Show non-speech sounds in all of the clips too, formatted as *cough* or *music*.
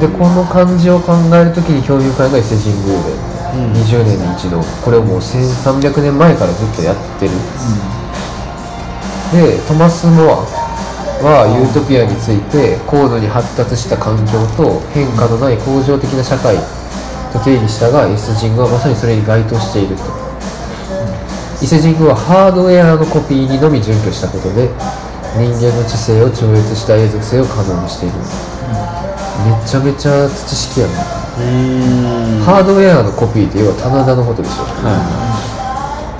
でこの漢字を考えるときに興味深いのが伊勢神宮で、20年に一度これをもう1300年前からずっとやってる、でトマス・モアはユートピアについて高度に発達した環境と変化のない向上的な社会と定義したが伊勢神宮はまさにそれに該当していると。伊勢神宮はハードウェアのコピーにのみ準拠したことで人間の知性を超越した永続性を可能にしている、めちゃめちゃ知識やな、ハードウェアのコピーって要は棚田のことでしょ、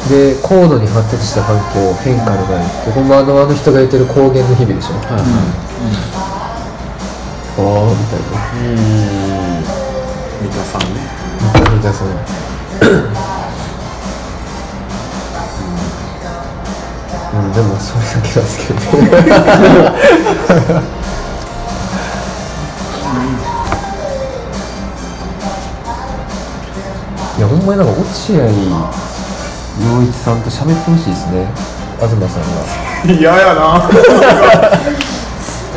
で高度に発達した環境変化のないでこのあのあの人が言ってる高原の日々でしょ、ああみたいな。三田さんね。みたいなそのうん、でもそれだけなんですけどいやほんまになんか落合陽一さんと喋ってほしいですね。東さんが。嫌やな。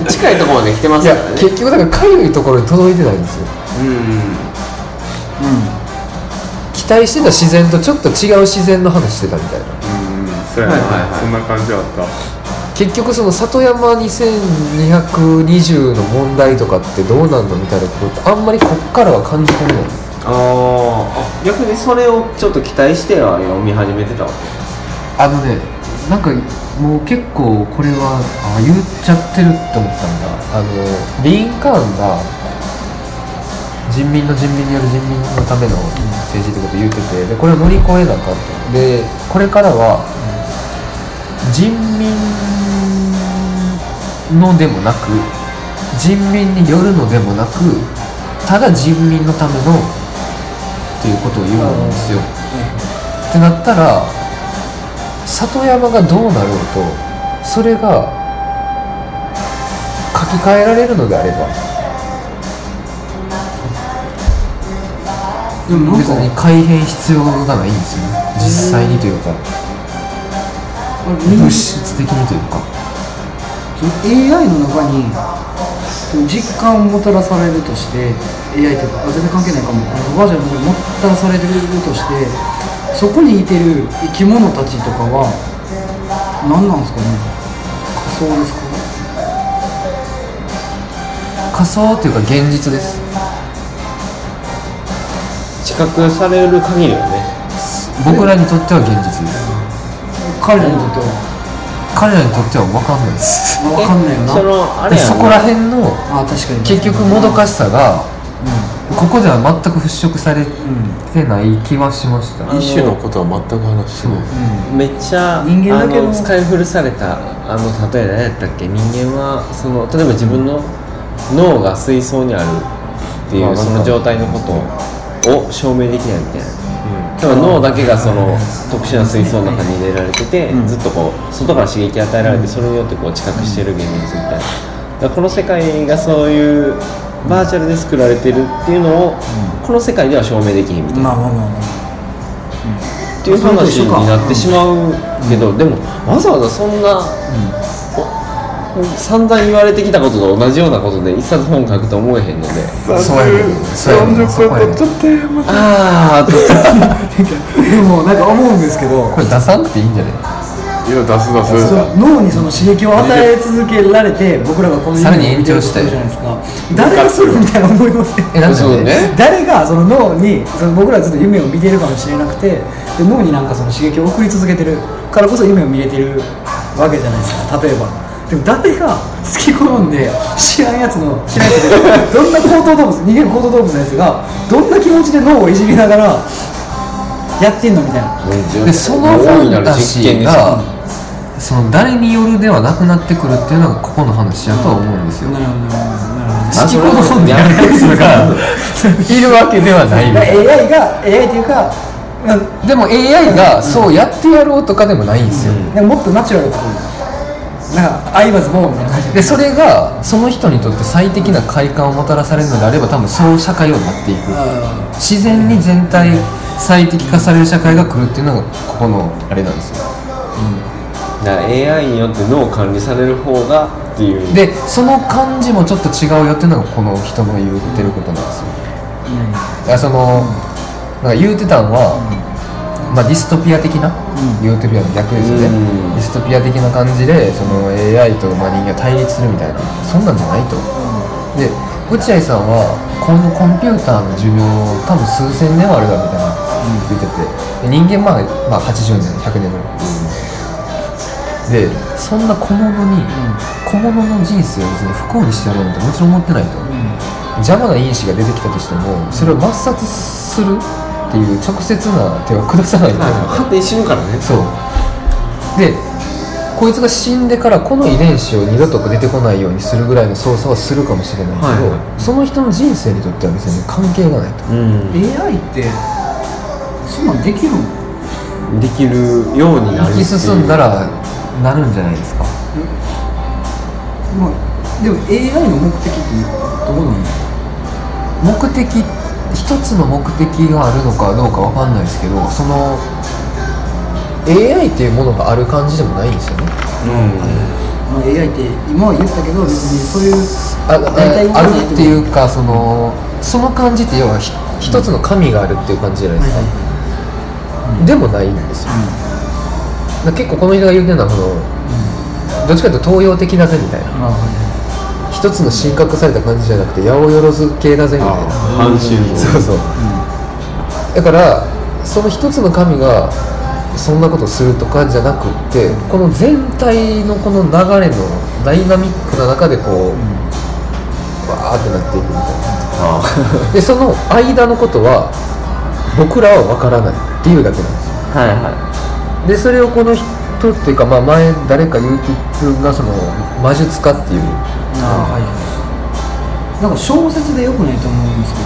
近いところまで来てますいやからね結局だからかゆいところに届いてないんですよ。うん期待してた自然とちょっと違う自然の話してたみたいな。うん。そうやな、はいはいはいそんな感じあった。結局その里山2220の問題とかってどうなんのみたいなことってあんまりこっからは感じ取れないああ逆にそれをちょっと期待しては読み始めてたわけ？あのねなんかもう結構これはあ言っちゃってるって思ったんだ。あのリンカーンが人民の人民による人民のための政治ってこと言っててでこれを乗り越えなかんとでこれからは人民のでもなく人民によるのでもなくただ人民のためのっていうことを言うんですよ。ってなったら里山がどうなろうとそれが書き換えられるのであれば。でも別に改変必要がないんですよね。実際にというか。物質的にというか。その AI の中に実感をもたらされるとして AI というかあ全然関係ないかも。あのバージョンの中にもたらされるとしてそこにいてる生き物たちとかは何なんですかね。仮想ですか仮想っていうか現実です。知覚される限りはね。僕らにとっては現実です。彼らにとっては。彼らにとっては分かんないです分かんないよな。そのあれそこら辺のあ確かに。結局もどかしさがここでは全く払拭されてない気はしました。一種のことは全く話してない。めっちゃ人間だけの使い古されたあの例え何やったっけ？人間はその例えば自分の脳が水槽にあるっていうその状態のことを証明できないみたいな多分脳だけがその特殊な水槽の中に入れられてて、ずっとこう外から刺激与えられてそれによってこう知覚してる現実みたいな。この世界がそういうバーチャルで作られてるっていうのを、この世界では証明できへんみたいな。っていう話になってしまうけど、でもわざわざそんな、お散々言われてきたことと同じようなことで一冊本書くと思えへんので。そうやねん。そうやねん。そこやねん。ちょっとまたああでもなんか思うんですけど。これ出さんくていいんじゃない？いや出す出す。脳にその刺激を与え続けられて僕らがこのさらに延長してじゃないですか。誰がするみたいな思いませんえなね。誰がその脳にその僕らずっと夢を見てるかもしれなくてで脳になんかその刺激を送り続けてるからこそ夢を見れてるわけじゃないですか。例えばでも誰が好き好んで知らんやつの知らんやつでどんな高等動物逃げる高等動物のやつがどんな気持ちで脳をいじりながらやってんのみたいな。でそのファンタジーがその誰によるではなくなってくるっていうのがここの話だとは思うんですよ。なるほどなるほど。好き好んでやるやつがいるわけではないみたいな。AI が AI っていうかまあでも AI がそうやってやろうとかでもないんですよ、なん。かもっとナチュラルななんかアイバズボーンみたいな感じ。でそれがその人にとって最適な快感をもたらされるのであれば多分そう社会をなっていく。あ自然に全体最適化される社会が来るっていうのがここのあれなんですよ、だから AI によって脳を管理される方がっていう。でその感じもちょっと違うよっていうのがこの人の言ってることなんですよ。だからそのなんか言うてたんは、まあ、ディストピア的な、ユートピアの逆ですよね、うん。ディストピア的な感じでその AI とまあ人間が対立するみたいな。そんなんじゃないと、で落合さんはこのコンピューターの寿命多分数千年はあるだみたいな。言ってて。で人間まあ、まあ、80年100年ぐらい、でそんな小物に、小物の人生を別に不幸にしてやろうなんてもちろん思ってないと、邪魔な因子が出てきたとしてもそれを抹殺するっていう直接な手を下さないと、勝手に死ぬからね。そう。でこいつが死んでからこの遺伝子を二度と出てこないようにするぐらいの操作はするかもしれないけど、はい。はいその人の人生にとっては別に関係がないと。うん。AI ってそんなんできるの？できるようになるっ進んだらなるんじゃないですか。まあでも AI の目的ってどうなの？目的一つの目的があるのかどうかわかんないですけどその AI っていうものがある感じでもないんですよね。まあ、AI って今は言ったけど別にそういうあ大体ああるっていうかそのその感じって要はひ一つの神があるっていう感じじゃないですか、でもないんですよ、結構この人が言うてるのはこの、どっちかというと東洋的だぜみたいな一つの神格された感じじゃなくて八百万系だぜみたいな。半身そうそう、だからその一つの神がそんなことするとかじゃなくってこの全体のこの流れのダイナミックな中でこう、わーってなっていくみたいな。でその間のことは僕らは分からないっていうだけなんですよ。はいはでそれをこの人っていうか、まあ、前誰か言うてるがその魔術家っていうはいなんか小説でよくないと思うんですけど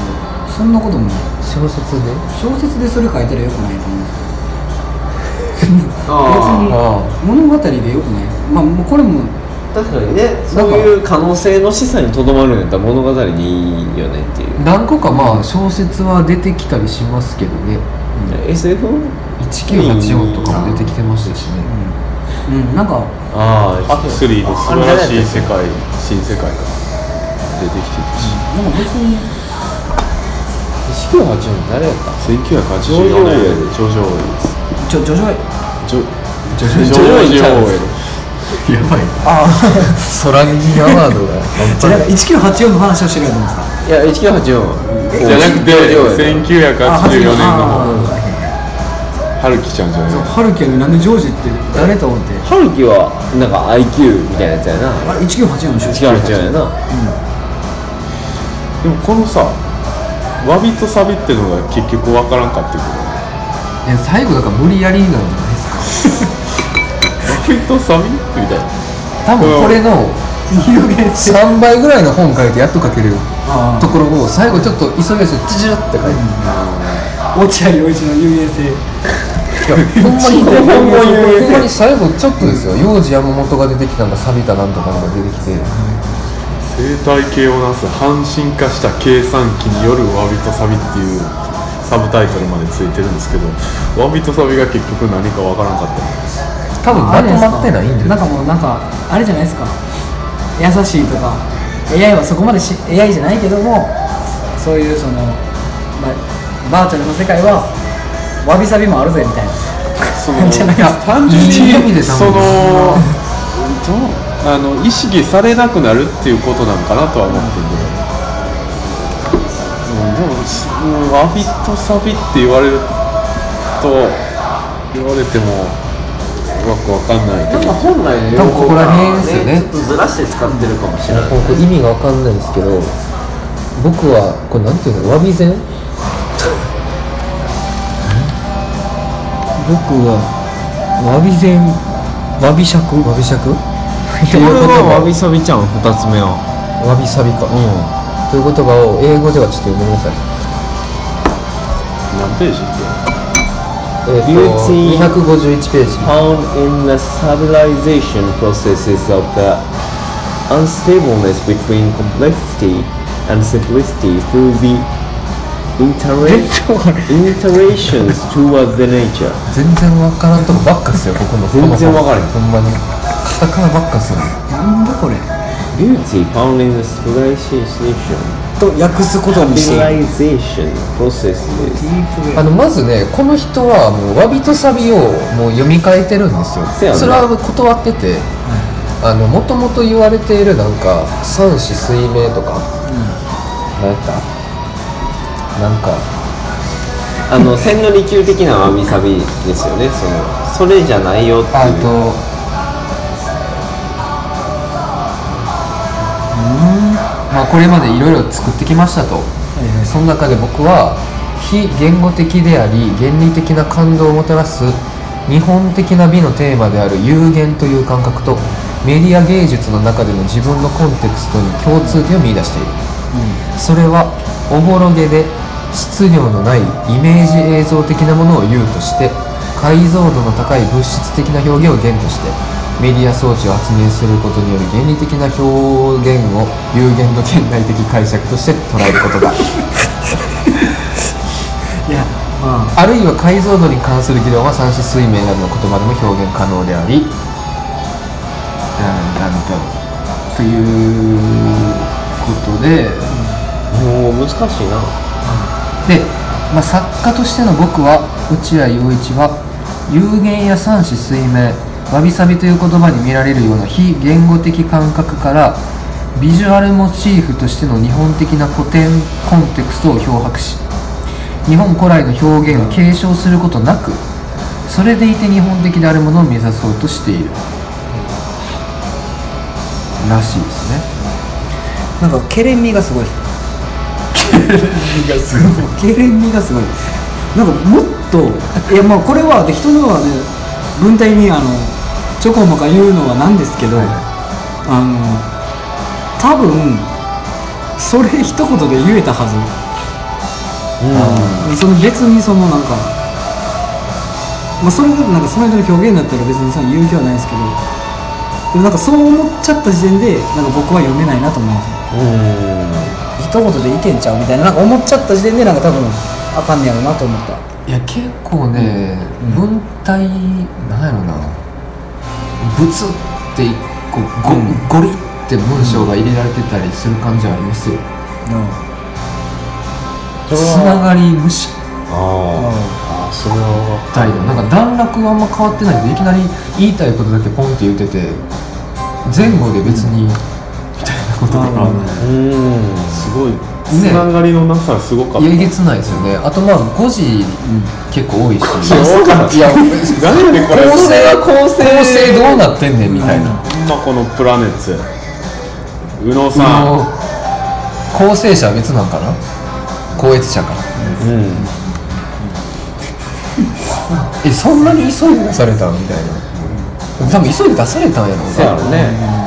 そんなこともない。小説で？小説でそれ書いたらよくないと思うんですけど。別あに物語でよくない。まあもうこれも。確かにね。そういう可能性の示唆にとどまるんやったら物語でいいよねっていう、何個かまあ小説は出てきたりしますけどね。SF? 1984とかも出てきてましたしねうん。なんかああアクスリーの素晴らしい世界新世界が出てきてたしなんか。別に1984誰やった1984年でジョジョオーエジョジョジョジョジョジョジョやばいああ空耳アワードがじゃなんか1984の話をしてるやと思うんですかいや1984じゃなくて1984年のあ春樹ちゃんじゃないそう春樹やのになんでジョージって誰と思って？春樹はなんか IQ みたいなやつやな。あれ1984の出違う違うやな。でもこのさわびとサビってのが結局わからんかってくるいや最後だから無理やりなんじゃないですか？わびとサビ？みたいな。多分これの有限性3倍ぐらいの本書いてやっと書けるあところを最後ちょっと急ぎ足でチチュって書いて。あ落合陽一の有限性ほんまにほんまにほんまにほんまに最後ちょっとですよ幼児山本が出てきたのが錆びたなんとかが出てきて生態系をなす半身化した計算機によるわびとサビっていうサブタイトルまでついてるんですけどわびとサビが結局何かわからんかった多分まとまってないんじゃななんかもうなんかあれじゃないですか。優しいとか AI はそこまでし AI じゃないけどもそういうその、まあ、バーチャルの世界はわびさびもあるぜみたいな。そのじゃないですか単純にそのどうあの意識されなくなるっていうことなんかなとは思ってるけど、うん、でもすうんわびとサビって言われると言われてもうまくわかんない。けど本来の多分ここら辺ですよね。ちょっとずらして使ってるかもしれない。これ意味がわかんないんですけど僕はこれなんていうの？わび膳？僕はわび膳わびしゃくわびしゃくっていう言葉わびさびちゃん二つ目はわびさびか、という言葉を英語ではちょっと読んでください何ページってえー、Beauty と251ページ found in the stabilization processes of the unstableness between complexity and simplicity through the Interactions toward the nature. 全然わからんとこばっかっすよここの全然わからんほんまに。カタカナばっかっすよなんだこれ？Beauty found in the civilization と訳すことにして。いる civilization process あのまずねこの人はもうわびとサビをもう読み替えてるんですよ。それは断っててあのもともと言われているなんか三子水明とか、何やったなんかあの千利休的なわびさびですよね。そのそれじゃないよっていう。あとまあこれまでいろいろ作ってきましたと、えーその中で僕は非言語的であり原理的な感動をもたらす日本的な美のテーマである有限という感覚とメディア芸術の中での自分のコンテクストに共通点を見出している、それはおぼろげで質量のないイメージ映像的なものを言うとして解像度の高い物質的な表現を言としてメディア装置を発明することによる原理的な表現を有限の現代的解釈として捉えることだ。*laughs* いやまあ。あるいは解像度に関する議論は三子水明などの言葉でも表現可能であり。なんなんだろうということで。もう難しいなで、まあ、作家としての僕は落合陽一は有限や三子水明わびさびという言葉に見られるような非言語的感覚からビジュアルモチーフとしての日本的な古典コンテクストを漂白し日本古来の表現を継承することなくそれでいて日本的であるものを目指そうとしている。らしいですね。なんかケレン味がすごい。ですがすごいがすごい。なんかもっといやまあこれはで人のはね文体にあのちょこまか言うのはなんですけど、あの多分それ一言で言えたはず、その別にそのなんかまあそれがなんかその人の表現だったら別にさ言う気はないですけどでもなんかそう思っちゃった時点でなんか僕は読めないなと思う一言でいけんちゃうみたいななんか思っちゃった時点でなんか多分あかんねやろなと思った。いや結構ね、文体なんやろな。ブツって一個ゴ,、ゴリって文章が入れられてたりする感じはありますよ、つながり無視。ああそれは。態度。なんか段落はあんま変わってないけどいきなり言いたいことだけポンって言ってて前後で別に、みたいなこととか、あうん。すごい。つながりのなさすごかった、えげつないですよね。あとまあ5時結構多いし、多か。ったいや何やねんこれ？構成は構成構成どうなってんねんみたいな、まこのプラネッツ。宇野あさん。の構成者は別なんかな？高越者か。うん。*laughs* えそんなに急いで出されたん？みたいな。多分急いで出されたんやろうそうやろね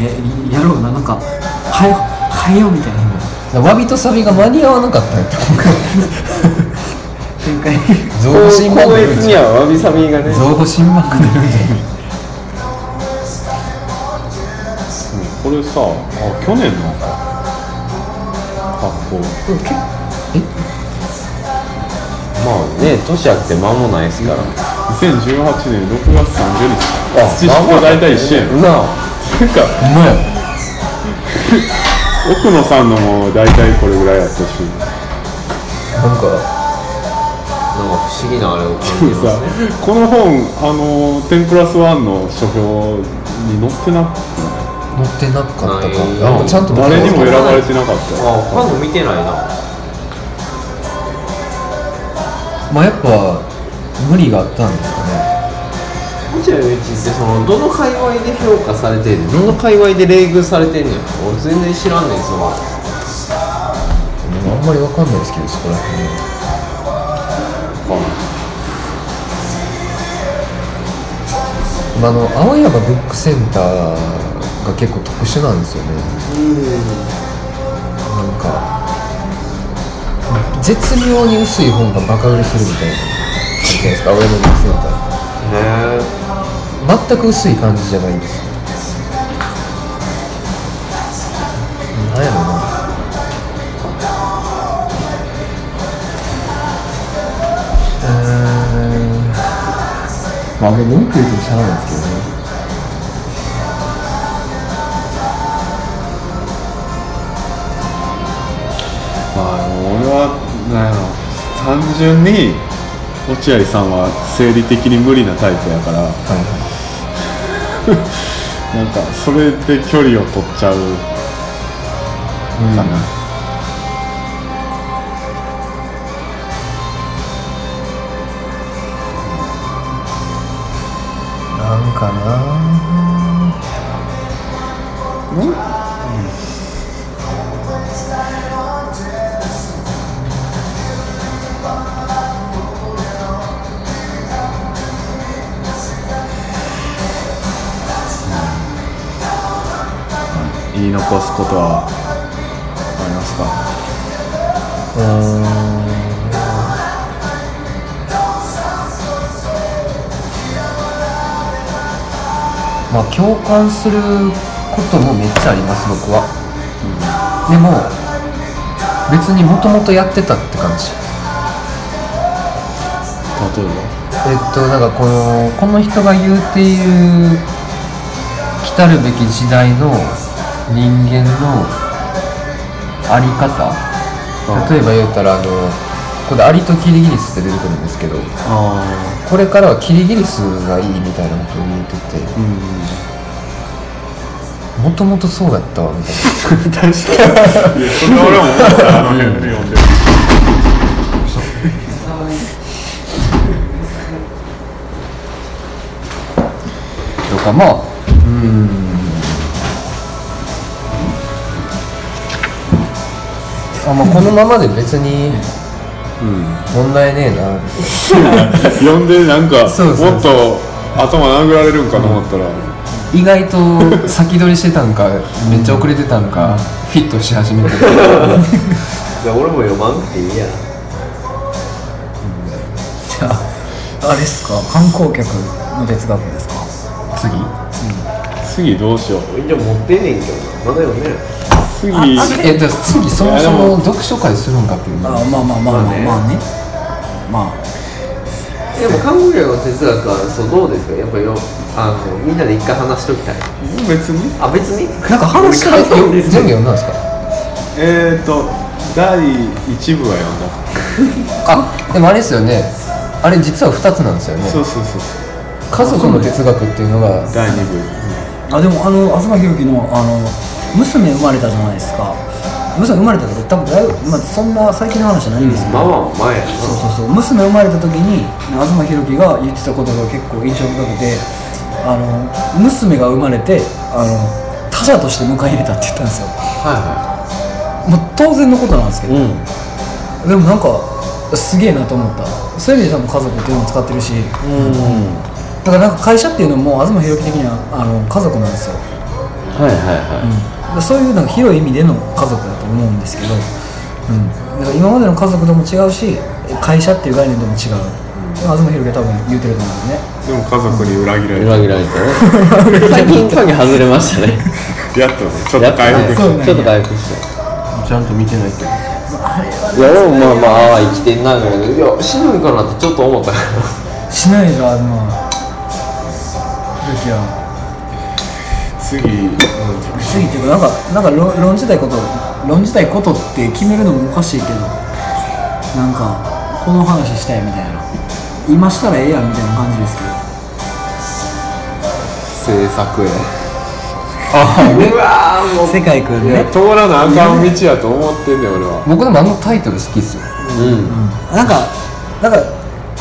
ねやろうななんかはよはよみたいな。わびとサビが間に合わなかったんやと思展開。う増補新版高出るんじゃん越にはわびさびがね増補新版が出るん。じゃこれさあ去年の格好。まあね年明けて間もないですから。2018年6月30日。あ土と大体一緒やんなんかなあんまや奥野さんのも大体これぐらいやったし。なんかなんか不思議なあれを感じさますね。この本あの10プラス1の書評に載ってなく乗ってなかったか。なちゃんと誰にも選ばれてなかった。よあ他の見てないな。まあやっぱ無理があったんですかね落合陽一ってそのどの界隈で評価されてんのどの界隈で冷遇されてんのよ俺全然知らんねんそのあんまりわかんないですけどそこら辺。まあ、あの青山ブックセンターが結構特殊なんですよね。なんか絶妙に薄い本がバカ売れするみたいな。感 *laughs* じじゃないですか青山ブックセンター。へえ全く薄い感じじゃないんです。なんやろうなまあ、俺文句言うとしゃあないんですけどね。まあ俺はなんやろ。単純に落合さんは生理的に無理なタイプやから、はいはい。なんかそれで距離を取っちゃうかな、うん。残すことはありますか？うーん。まあ共感することもめっちゃあります僕は、でも別にもともとやってたって感じ。例ええっとなんかこのこの人が言うている来たるべき時代の人間のあり方？例えば言うたらあのこれアリとキリギリスって出てくるんですけどあこれからはキリギリスがいいみたいなことを言うててあうん。もともとそうやったわみたい *laughs* 確かに。*laughs* それは俺も思ったあの辺で読んでなとかまあう。ーんあまあこのままで別に問題ねえな。*laughs* 読んでなんかもっと頭殴られるんかと思ったら、意外と先取りしてたんかめっちゃ遅れてたんかフィットし始めて。る *laughs* じゃあ俺も読まんくていいや。じゃああれですか観光客の哲学ですか？次。次どうしよう。じゃ持ってんねんけどまだ読めない次。えじゃあ次そもそも読書会するんかっていう。あまあまあまあまあまあね。まあ。でも韓国の哲学はそうどうですか？やっぱよあのみんなで一回話しときたい。別に。あ別に？なんか話したい？えよ全部読んだんですか？えっ、ー、と第1部は読んだ。あでもあれですよね。あれ実は2つなんですよね。そうそうそうそう。家族の哲学っていうのが。第2部。あでもあの東博樹のあの娘生まれたじゃないですか。娘生まれた時多分だいぶ、まあ、そんな最近の話じゃないんですけど、ママも前そうそうそう。娘生まれた時に東博樹が言ってたことが結構印象深くてあの娘が生まれてあの他者として迎え入れたって言ったんですよ。はもう当然のことなんですけど、いはいでもなんかすげえなと思った。そういう意味で多分家族っていうのも使ってるし。うんうん。だからなんか会社っていうのも東博樹的にはあの家族なんですよ、はいはいはうん、そういうなんか広い意味での家族だと思うんですけど、うん、だから今までの家族とも違うし会社っていう概念でも違う、東博樹は多分言うてると思うんですね。でも家族に裏切られ裏切られたね。最近影外れましたね。たやっとねちょっと回復しそうなんやちょっと回復したちゃんと見てないけど。いや俺もまあまあああ生きてんないでいや死ぬんかなってちょっと思ったから。しないでしょ東博樹は次、次っていうかなんかなんか論論じたいこと論じたいことって決めるのもおかしいけどなんかこの話したいみたいな。今したらええやんみたいな感じですけど。制作へ。うわーもう。世界くんね。通らなあかん道やと思ってんねん俺は。僕でもあのタイトル好きっすよ。うん。なんかなんか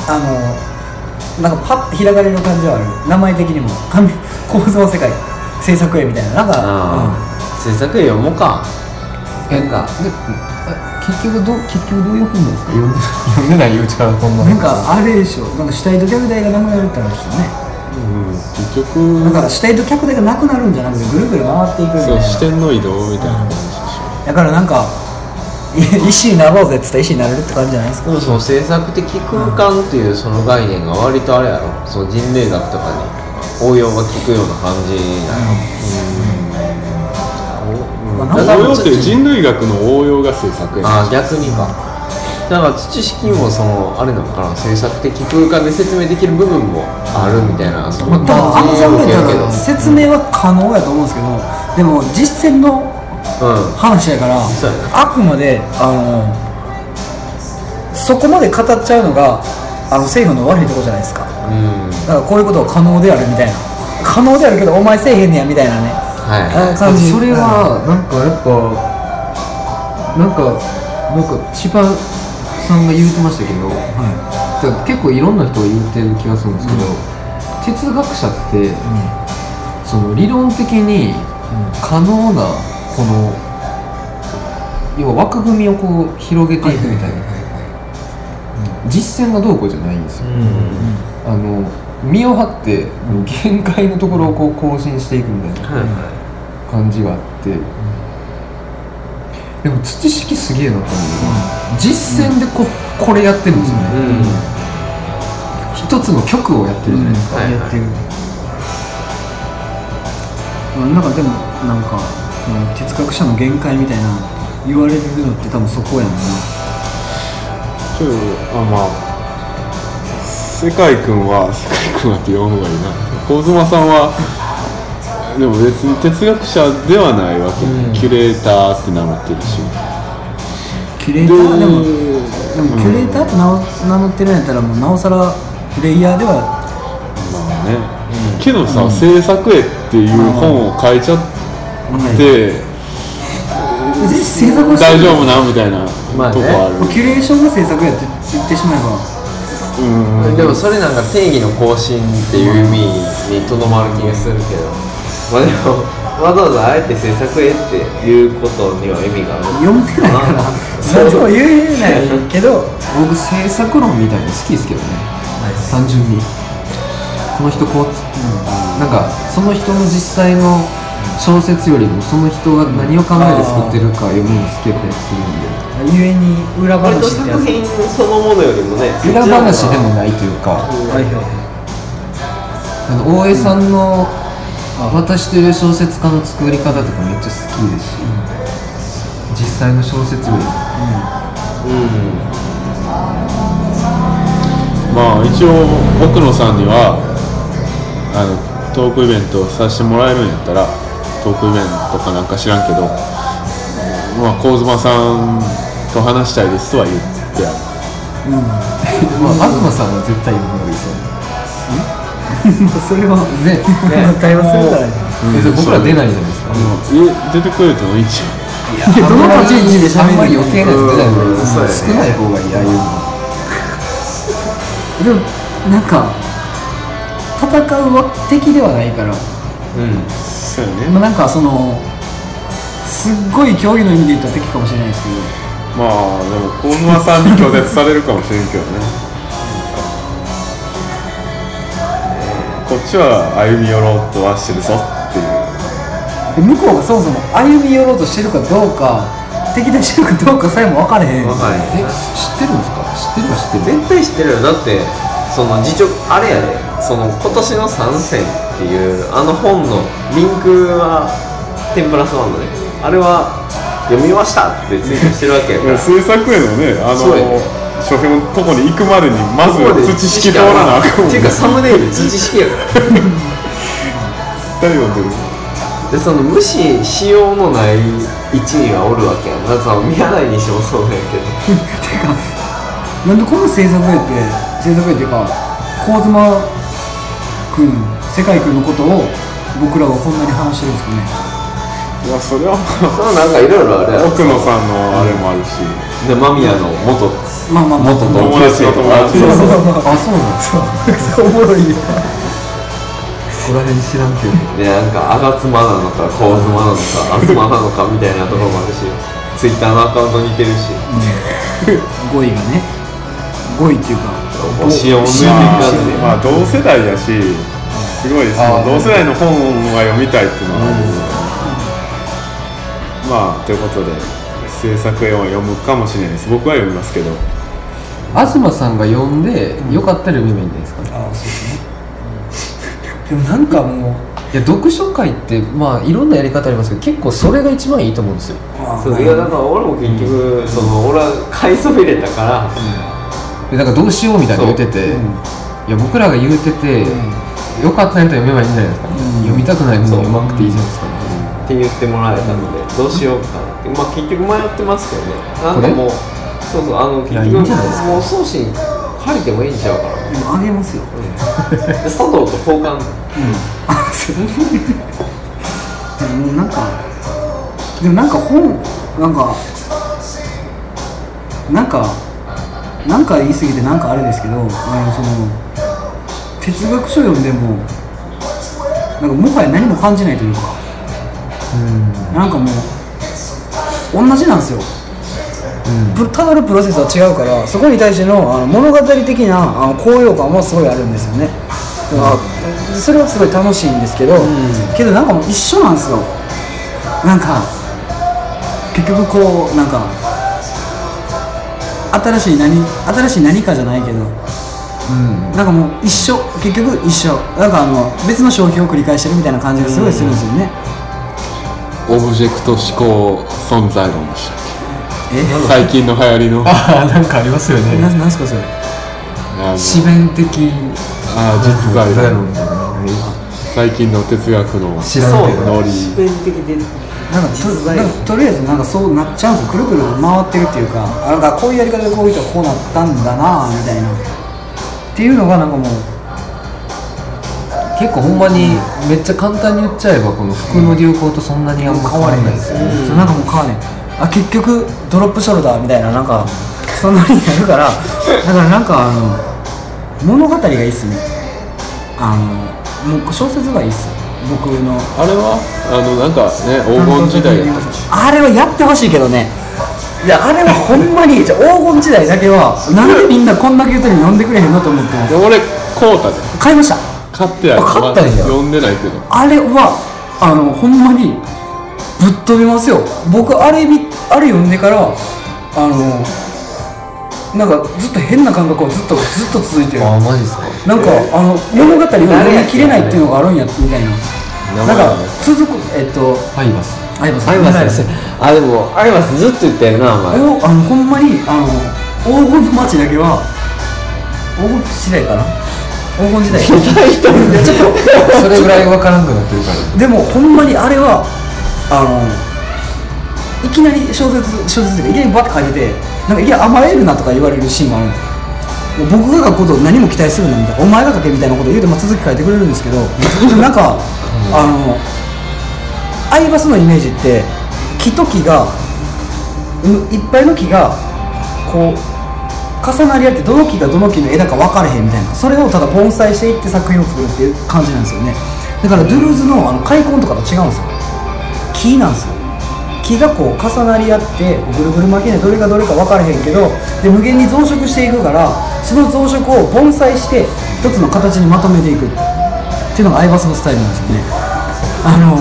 あのなんかパッて開かれる感じはある。名前的にも。紙構造世界制作絵みたいななん。か、制作へ読もうか。えなんか結局どう結局どういう本なんですか？読んで読んでないうちからこんなうん、なんかあれでしょ。なんか死体と客台がなくなるって話ですよね結局。だから死体と客台がなくなるんじゃなくてぐるぐる回っていくみたいな。そう視点の移動みたいな感じでしだからなんかい *laughs* 石になろうぜっつったら石になれるって感じじゃないですか？でもその制作的空間っていうその概念が割とあれやろ。その人類学とかに応用が効くような感じだよ、まあょだから応用って人類学の応用が制作やああ逆にか。だから土式もそのあれなのかな制作的空間で説明できる部分もあるみたいなそまあ、の多分あのジャンルやったけどら説明は可能やと思うんですけどでも実践のうん。話やからそうやなあくまであのそこまで語っちゃうのがあの政府の悪いところじゃないですか。うん。だからこういうことは可能であるみたいな。可能であるけどお前せえへんねやみたいなね。はあ感じ。それはなんかやっぱなんかなんか千葉さんが言うてましたけど、だから結構いろんな人が言うてる気がするんですけど、哲学者って、その理論的に可能なこの要は枠組みをこう広げていくみたいな。実践がどうこうじゃないんですよ、あの身を張って限界のところをこう更新していくみたいな感じがあって、でも土式すげえなと思う。のは実践でここれやってるんですよね、いうん。一つの曲をやってるじゃないですか、はいやってる、まあなんかでもなんか哲学者の限界みたいな言われるのって多分そこやんな。けどあまあ世界君は世界君はって言わん方がいいな。小妻さんはでも別に哲学者ではないわけ、キュレーターって名乗ってるし。キュレーターでもでもキュレーターって名乗ってるんやったらもうなおさらプレイヤーではまあね、けどさ、制作絵っていう本を書いちゃって、大丈夫なみたいなまあねとこある、キュレーションが制作やって言ってしまえばうん。でもそれなんか定義の更新っていう意味にとどまる気がするけど。まあでもわざわざあえて制作へっていうことには意味がある。読んでないから何とも言えないけど。僕制作論みたいなの好きですけどね、単純に。この人こう、なんかその人の実際の小説よりもその人が何を考えて作ってるか読むの好きだったりするんで。ゆえに裏話って作品そのものよりもね。裏話でもないというか。はいはいはいあの大江さんの渡してる小説家の作り方とかめっちゃ好きですし、実際の小説より。もまあ一応奥野さんにはあのトークイベントをさせてもらえるんやったらトークイベントかなんか知らんけどまあ神妻さんと話したいですとは言ってある。まあ東さんは絶対読むのがいいですよねまあそれはね対話するからね。えそれ僕ら出ないじゃないですか、え出てくれてもいいじゃん。いやどの立ち位置であん喋るまり余計なやつ出ない方がい少ない方がいいああいうのでもなんか戦うわ敵ではないから、うんそうやね。まあ、なんかそのすっごい競技の意味で言ったら敵かもしれないですけど。まあでも神妻さんに拒絶されるかもしれんけどね。こっちは歩み寄ろうとはしてるぞっていう。で向こうがそもそも歩み寄ろうとしてるかどうか敵対してるかどうかさえも分かれへん。分かるえ知ってるんですか？知ってるは知ってる。絶対知ってるよ。だってその次直あれやで。その今年の参戦っていうあの本のリンクはテンプラスワンのねあれは読みましたってツイートしてるわけやから。制作へのねあの書評のとこに行くまでにまず土式通らなあかんもんっていうかサムネイル土式やから。絶対読んでるでその無視しようのない一位はおるわけやんだからその宮台にしてもそうなんやけど。てかなんでこの制作絵って制作絵っていうか神妻君世界君のことを僕らはこんなに話してるんですかね。いやそれはまそのなんかいろいろあるやあろ。奥野さんのあれもあるし。で間宮の元まあまあまあ。元友達の友達。そうそうそうあそうなんですそうそうおもろいよ *laughs* ここら辺知らんけどでなんか吾妻なのか神妻なのか東なのかみたいなところもあるしツイッターのアカウント似てるし。語彙がね。語彙っていうか星を抜いていく感じで。まあ同世代だしすごいそのあー。同世代の本が読みたいっていうのは。あるまあということで制作絵を読むかもしれないです。僕は読みますけど。東さんが読んでよかったら読めばいいんじゃないですか？ねああそうですね。でもなんかもういや読書会ってまあいろんなやり方ありますけど結構それが一番いいと思うんですよ。そういやだから俺も結局、その俺は買いそびれたから、でなんかどうしようみたいな言ってて、いや僕らが言うてて、よかったやつ読めばいいんじゃないですか、読みたくないもの読まなくていいじゃないですか、って言ってもらえたのでどうしようかなってまあ結局迷ってますけどねなんかもうそうそうあの結局んじゃないですかもう送信借りてもいいんちゃうかなでもあげますよで佐藤と交換でもなんかでもなんか本なんかなんかなんか言い過ぎてなんかあれですけどあのその哲学書読んでもなんかもはや何も感じないというかなんかもう同じなんですよ。プたどるプロセスは違うからそこに対してのあの物語的なあの高揚感はすごいあるんですよね。だからそれはすごい楽しいんですけど、けどなんかもう一緒なんですよ。なんか結局こうなんか新しい何新しい何かじゃないけどなんかもう一緒結局一緒。なんかあの別の消費を繰り返してるみたいな感じがすごいするんですよね、オブジェクト思考存在論でしたえ？最近の流行りの。ああなんかありますよね。ななんすかそれ？自弁的。あ実在論。論みたいな最近の哲学の知らんけど。ノリ。普遍的で。なんかとなんかとりあえずなんかそうなっちゃうんですよ。くるくる回ってるっていうかあなんかこういうやり方でこういう人はこうなったんだなみたいなっていうのがなんかもう結構ほんまにめっちゃ簡単に言っちゃえばこの服の流行とそんなにあんま変わらないですようなんかもう変わんねんあ結局ドロップショルダーみたいななんかそんなになるからだからなんかあの物語がいいっすね。あのもう小説がいいっす。僕の。あれは？あのなんかね黄金時代やったじあれはやってほしいけどねいやあれはほんまにじゃあ黄金時代だけはなんでみんなこんだけ言うとに呼んでくれへんのと思ってます。俺こうたで。買いました？買ってない。あ買ったんや。まだ読んでないけど。あれはあのほんまにぶっ飛びますよ。僕あれ見あれ読んでからあのなんかずっと変な感覚をずっとずっと続いてる。ああマジですか？なんかあの物語を読み切れないっていうのがあるんやみたいな。なんか続くえっとハイバス。アイバス。アイマスあでもアイマスずっと言ってるなお前。おあのほんまにあの黄金の街だけは黄金時代かな？黄金時代。ちょっとそれぐらい分からんくなってるから。でもほんまにあれはあのいきなり小説小説でいきなりバッて書いててなんかいきなり甘えるなとか言われるシーンがあるのもう僕が書くことを何も期待するなみたいな。お前が書けみたいなことを言うて、まあ、続き書いてくれるんですけどでもなんか、あのアイバスのイメージって木と木がいっぱいの木がこう重なり合ってどの木がどの木の枝か分かれへんみたいなそれをただ盆栽していって作品を作るっていう感じなんですよね。だからドゥルーズのあの開墾とかと違うんですよ。木なんですよ。木がこう重なり合ってぐるぐる巻きでどれがどれか分からへんけどで無限に増殖していくからその増殖を盆栽して一つの形にまとめていくっていうのがアイバスのスタイルなんですよね。あの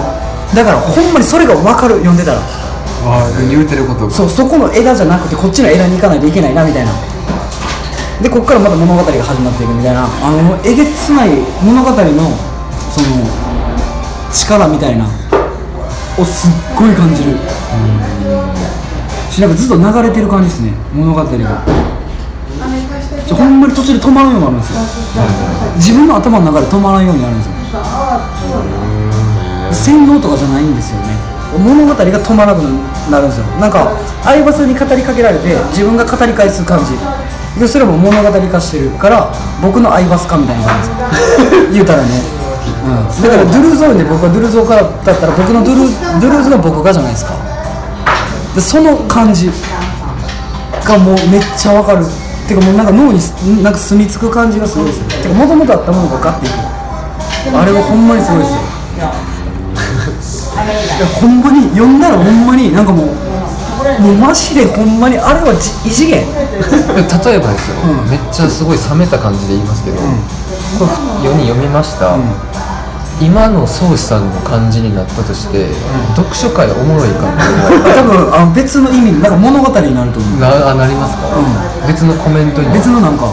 だからほんまにそれが分かる読んでたら。ああ言うてることが。そうそこの枝じゃなくてこっちの枝に行かないといけないなみたいな。でこっからまた物語が始まっていくみたいな。あのえげつない物語のその力みたいなをすっごい感じる。しなんかずっと流れてる感じですね物語が。ほんまに途中で止まるのがあるんですよ。自分の頭の中で止まらんようになるんですよ洗脳とかじゃないんですよね。物語が止まらなくなるんですよ。なんか相葉さんに語りかけられて自分が語り返す感じ。でそれも物語化してるから僕の相葉スかみたいな感じです *laughs* 言うたらね、うん、だからドゥルーゾーンで僕はドゥルーゾーからだったら僕のドゥルドゥルーズの僕がじゃないですか。でその感じ。がもうめっちゃわかる。てかもうなんか脳になんか住み着く感じがすごいですよ。てかもともとあったものがガッていくあれはほんまにすごいですよ。やほんまに読んだらほんまになんかもうもうマジでほんまにあれはじ異次元。例えばですよ、めっちゃすごい冷めた感じで言いますけど、これ4人読みました、今の宗師さんの感じになったとして、読書会おもろいか *laughs* 多分あの別の意味なんか物語になると思う。なあなりますか、別のコメントに。別のなんか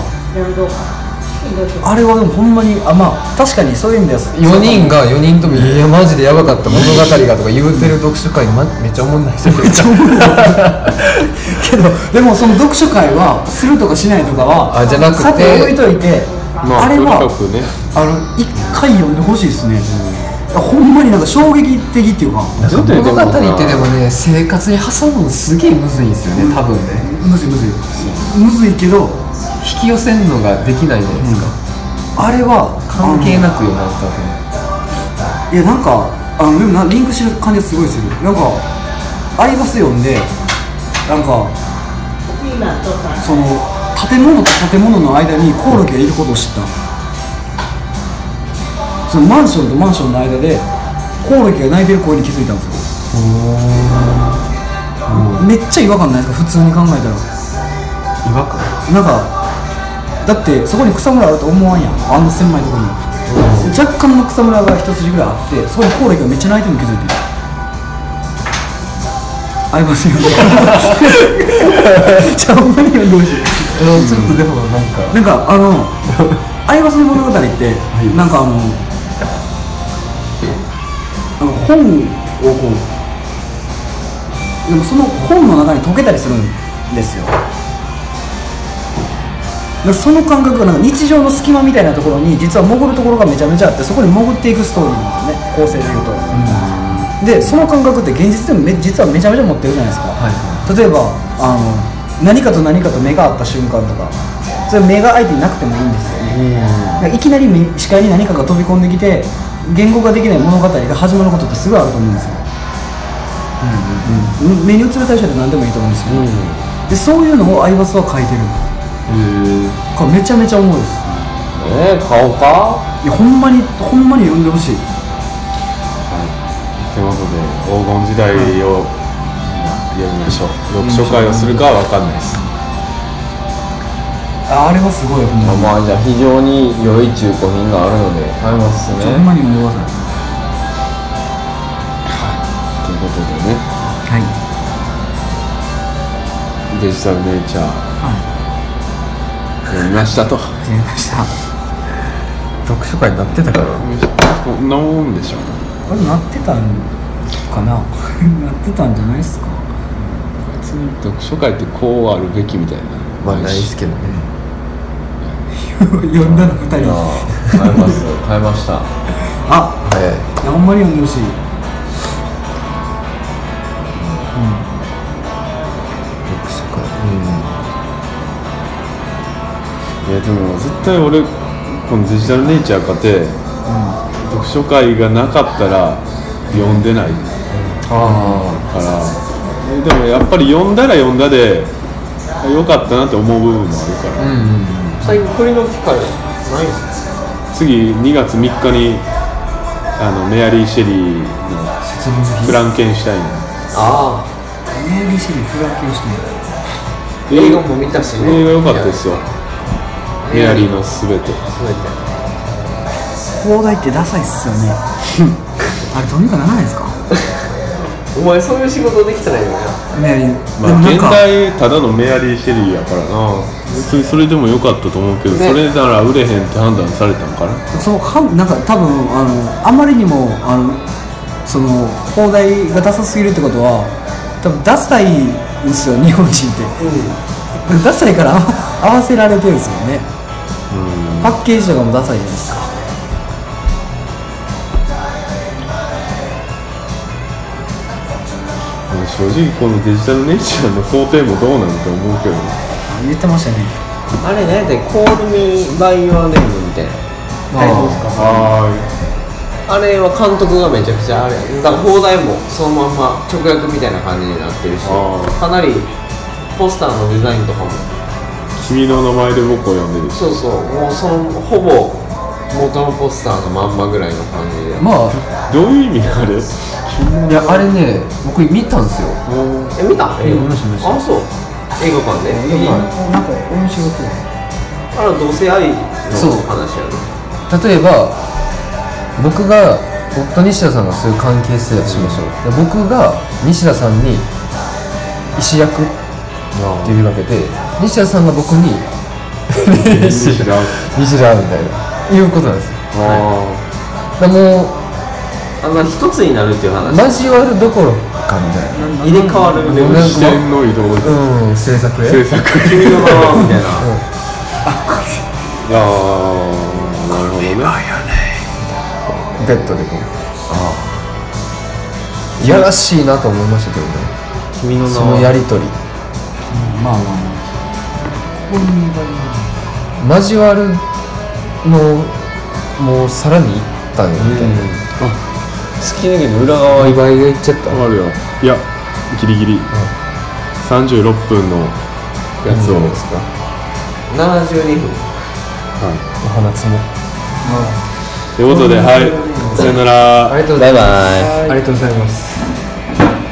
あれはでもほんまにあまあ確かにそういう意味では4人が4人とも「いやマジでやばかった。物語が」とか言うてる読書会、ま、めっちゃおもんない人めっちゃおもんない。*laughs* けどでもその読書会はするとかしないとかはあじゃなくてさて置いといて、まああれはね。あの一回読んでほしいですね、ほんまになんか衝撃的っていうか。物語ってでもね生活に挟むのすげえむずいんですよね多分ね。むずいむずい。むずいけど引き寄せんのができないじゃないですか、あれは関係なくよな多分いやなんかあのでもなリンクしてる感じがすごいする。なんかアイバス読んでなんかその建物と建物の間にコオロギがいることを知った。そのマンションとマンションの間でコオロギが鳴いてる声に気づいたんですよ。めっちゃ違和感ないですか？普通に考えたら。違和感？なんかだってそこに草むらあると思わんやん。あんな狭いところに。若干の草むらが一筋ぐらいあってそこにコオロギがめっちゃ鳴いてるの気づいてるありますよね。*laughs* じゃんまに読んでほしいちょっとでもなんか。なんかあの「相葉の物語」ってなんかあのあの本をこうでもその本の中に溶けたりするんですよ。でその感覚がなんか日常の隙間みたいなところに実は潜るところがめちゃめちゃあってそこに潜っていくストーリーなんですね。構成でいうと、でその感覚って現実でもめ実はめちゃめちゃ持ってるじゃないですか、はい例えばあの何かと何かと目が合った瞬間とかそれ目が相手になくてもいいんですよね、なんかいきなり目視界に何かが飛び込んできて言語ができない物語が始まることってすごいあると思うんですよ、うんうん目に映る対象って何でもいいと思うんですよ、でそういうのをアイバスは書いてるこれめちゃめちゃ重いです。えー、買おうか？いやほんまにほんまに読んでほしい。ということで黄金時代を読みましょう。読書会をするかは分かんないです。ああれはすごい。ほんまに、まあじゃあ非常に良い中古品があるので。買いますね。ほんまに読んでください。ということでね。はい。デジタルネイチャーみましたと。わかりました。読書会になってたから。こんなもんでしょこれなってたんかな？*laughs* なってたんじゃないですか？別に読書会ってこうあるべきみたいな。まあないですけどね。*laughs* 読んだの2人。じゃあ買います買いました。あ早い。いやほんまに読んでほしいやでも絶対俺このデジタルネイチャー買って、読書会がなかったら読んでない。あから。えでもやっぱり読んだら読んだであよかったなって思う部分もあるから、あうんうん。最近栗の機会ないですか？次2月3日にあのメアリー・シェリーのフランケンシュタイン。あメアリーシリーフランケンシュタイン。あ映画も見たしね。映画良かったですよメアリーのすべて放題ってダサいっすよね。*laughs* あれどうにかならないですか？お前そういう仕事できたらいいよなメアリー、まあ現代ただのメアリー・シェリーやからな。別にそれでも良かったと思うけど、ね。それなら売れへんって判断されたんかなそうはなんか多分あのあまりにもあのその放題がダサすぎるってことは多分ダサいんですよ日本人って、ダサいから合わ合わせられてるんですよねパッケージとかもダサいじゃないですか。正直このデジタルネイチャーの想定もどうなのか思うけどあ言ってましたね。あれねでコールミーバイユアネームみたいな。誰どうですか？はあれは監督がめちゃくちゃあれだから放題もそのまんま直訳みたいな感じになってるしかなりポスターのデザインとかもい君の名前で僕を呼んでる。しそうそう。もうそのほぼ元のポスターのまんまぐらいの感じで。まあ。どういう意味あれいやあれね僕見たんですよ。え見た？え見ました見ました。あそう。映画館で？なんか面白そう。あれ同性愛のそう話やろ。例えば僕が僕と西田さんがそういう関係性だとしましょう、で僕が西田さんに医師役って呼びかけて西田さんが僕に練習知らん見知らんみたいな。いうことなんです。よあだからもうあの一つになるっていう話。交わるどころかみたいな。入れ替わる視線の移動うん制作へ。制作。君のままみたいなああなるほどね。ベッドでこう。いやらしいなと思いましたけどね。君の名そのやり取り。まあまあまあ交わるのもうさらにいったねみたいな。突き抜けて裏側倍倍がいっちゃったわかるよ。いやギリ。ギリ36分のやつを、ですか？72分。お花つもということではい。さよなら。ありがとうございます。バイバイ。ありがとうございます